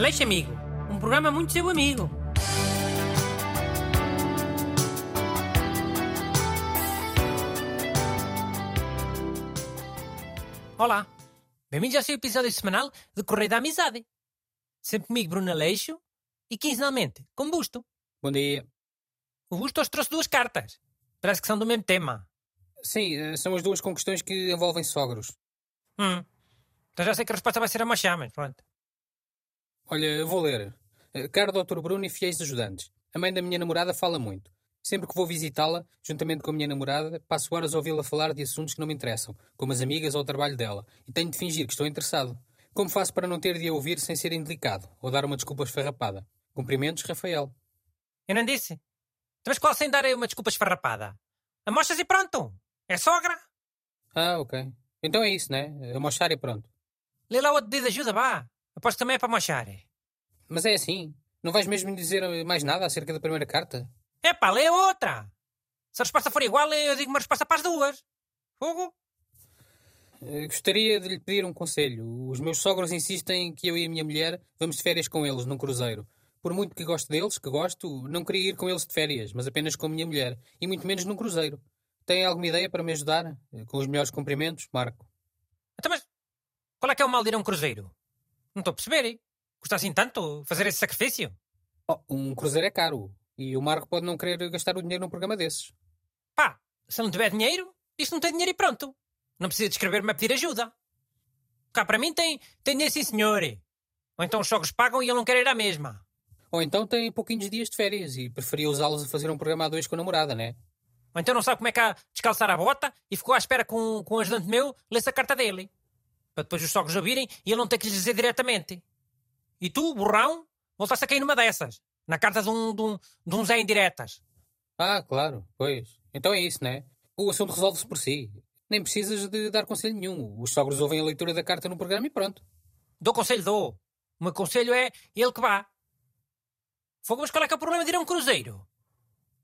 Aleixo Amigo, um programa muito seu amigo. Olá, bem-vindos ao seu episódio semanal de Correio da Amizade. Sempre comigo, Bruno Aleixo, e quinzenalmente, com Busto. Bom dia. O Busto hoje trouxe duas cartas. Parece que são do mesmo tema. Sim, eh, são as duas com questões que envolvem sogros. Hum. Então já sei que a resposta vai ser a machá, mas pronto. Olha, vou ler. Eh, Caro Dr. Bruno e fiéis ajudantes. A mãe da minha namorada fala muito. Sempre que vou visitá-la, juntamente com a minha namorada, passo horas a ouvi-la falar de assuntos que não me interessam, como as amigas ou o trabalho dela, e tenho de fingir que estou interessado. Como faço para não ter de a ouvir sem ser indelicado, ou dar uma desculpa esfarrapada? Cumprimentos, Rafael. Eu não disse. Então, Mas qual sem dar aí uma desculpa esfarrapada? Amostras e pronto. É sogra. Ah, ok. Então é isso, né? A mochar e pronto. Lê lá o pedido de ajuda, vá. Aposto também é para mochar. Mas é assim. Não vais mesmo dizer mais nada acerca da primeira carta? É pá, lê outra. Se a resposta for igual, eu digo uma resposta para as duas. Fogo. Eh, Gostaria de lhe pedir um conselho. Os meus sogros insistem que eu e a minha mulher vamos de férias com eles num cruzeiro. Por muito que gosto deles, que gosto, não queria ir com eles de férias, mas apenas com a minha mulher. E muito menos num cruzeiro. Tem alguma ideia para me ajudar? Eh, Com os melhores cumprimentos, Marco. Então, mas qual é que é o mal de ir a um cruzeiro? Não estou a perceber, hein? Custa assim tanto fazer esse sacrifício? Oh, um cruzeiro é caro. E o Marco pode não querer gastar o dinheiro num programa desses. Pá, se não tiver dinheiro, que não tem dinheiro e pronto. Não precisa de escrever-me a pedir ajuda. Cá para mim tem, tem dinheiro sim, senhor. Ou então os sogros pagam e ele não quer ir à mesma. Ou então tem pouquinhos dias de férias e preferia usá-los a fazer um programa a dois com a namorada, né? Ou então não sabe como é que há de descalçar a bota e ficou à espera com, com um ajudante meu ler-se a carta dele. Para depois os sogros ouvirem e ele não ter que lhes dizer diretamente. E tu, burrão, voltaste a cair numa dessas. Na carta de um, de um, de um Zé Indiretas. Ah, claro, pois. Então é isso, né? O assunto resolve-se por si. Nem precisas de dar conselho nenhum. Os sogros ouvem a leitura da carta no programa e pronto. Dou conselho, dou. O meu conselho é ele que vá. Fogo, mas qual é que é o problema de ir a um cruzeiro?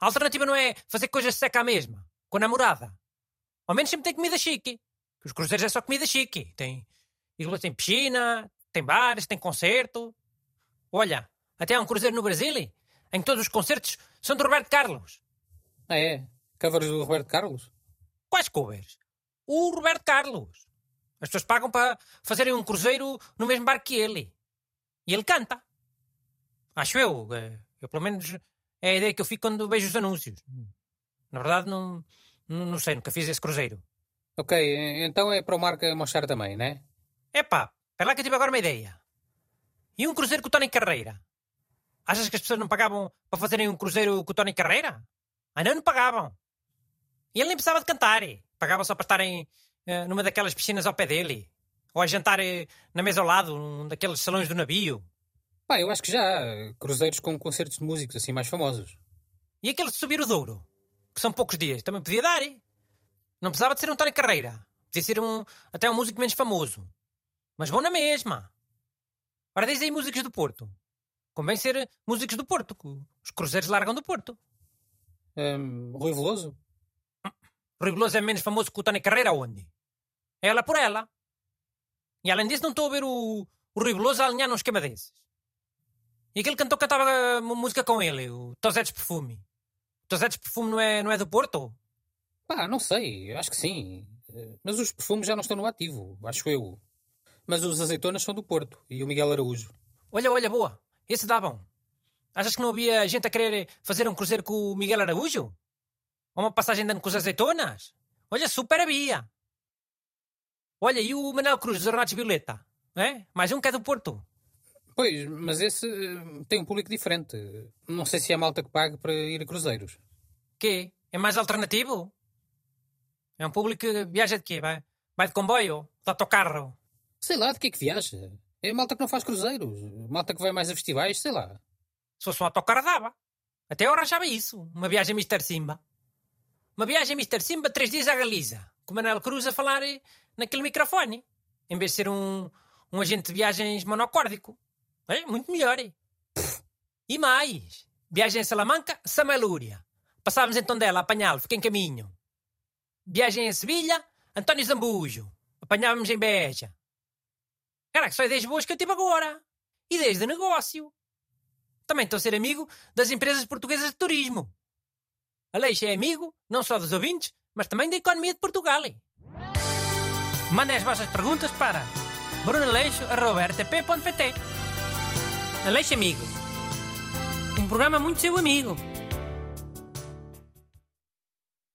A alternativa não é fazer coisas seca à mesma, com a namorada. Ao menos sempre tem comida chique. Que os cruzeiros é só comida chique. Tem, tem piscina, tem bares, tem concerto. Olha, até há um cruzeiro no Brasil em que todos os concertos são do Roberto Carlos. Ah, é? Covers do Roberto Carlos? Quais covers? O Roberto Carlos. As pessoas pagam para fazerem um cruzeiro no mesmo barco que ele. E ele canta. Acho eu. eh, Eu, pelo menos, é a ideia que eu fico quando vejo os anúncios. Na verdade, não, não, sei, nunca fiz esse cruzeiro. Ok, então é para o Marco mostrar também, né? Epá, espera lá que eu tive agora uma ideia. E um cruzeiro com o Tony Carreira? Achas que as pessoas não pagavam para fazerem um cruzeiro com o Tony Carreira? Ah, não, não pagavam. E ele nem precisava de cantar. eh. Pagava só para estarem eh, numa daquelas piscinas ao pé dele. Ou a jantar eh, na mesa ao lado, num daqueles salões do navio. Pá, eu acho que já há cruzeiros com concertos de músicos assim mais famosos. E aquele de subir o Douro, que são poucos dias, também podia dar. eh? Não precisava de ser um Tony Carreira. Podia ser um, até um músico menos famoso. Mas bom na mesma. Ora, diz aí músicos do Porto. Convém ser músicos do Porto, que os cruzeiros largam do Porto. Hum, Rui Veloso? Rui Veloso é menos famoso que o Tony Carreira onde? Ela por ela. E além disso, não estou a ver o, o Rui Veloso a alinhar num esquema desses. E aquele cantor cantava eh, música com ele, o Tosetes Perfume. O Tosetes Perfume não é, não é do Porto? Pá, não sei, acho que sim. Eh, Mas os perfumes já não estão no ativo, acho eu. Mas os azeitonas são do Porto e o Miguel Araújo. Olha, olha, boa. Esse dá bom. Achas que não havia gente a querer fazer um cruzeiro com o Miguel Araújo? Ou uma passagem de ano com os azeitonas? Olha, super havia. Olha, e o Manuel Cruz dos Ornatos Violeta? É? Mais um que é do Porto. Pois, mas esse eh, tem um público diferente. Não sei se é malta que paga para ir a cruzeiros. Quê? É mais alternativo? É um público que viaja de quê? Vai, vai de comboio? De autocarro? Sei lá de que é que viaja. É malta que não faz cruzeiros. Malta que vai mais a festivais, sei lá. Se fosse um autocarro dava. Até eu arranjava isso. Uma viagem Mr. Simba. Uma viagem Mr. Simba, três dias à Galiza. Com o Manuel Cruz a falar eh, naquele microfone. Em vez de ser um, um agente de viagens monocórdico. É, muito melhor. eh. E mais. Viagem a Salamanca, Samalúria. Passávamos em Tondela a apanhá-lo, fiquei em caminho. Viagem a Sevilha, António Zambujo. Apanhávamos em Beja. Caraca, só ideias boas que eu tive agora. ideias de negócio. Também estou a ser amigo das empresas portuguesas de turismo. Aleixo é amigo não só dos ouvintes, mas também da economia de Portugal. Mandem as vossas perguntas para brunaleixo.rtp.pt Aleixo Amigo. Um programa muito seu amigo.